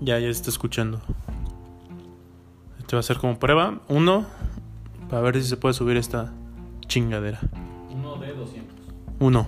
Ya, ya se está escuchando. Este va a ser como prueba. Uno. Para ver si se puede subir esta chingadera. Uno de 200. Uno.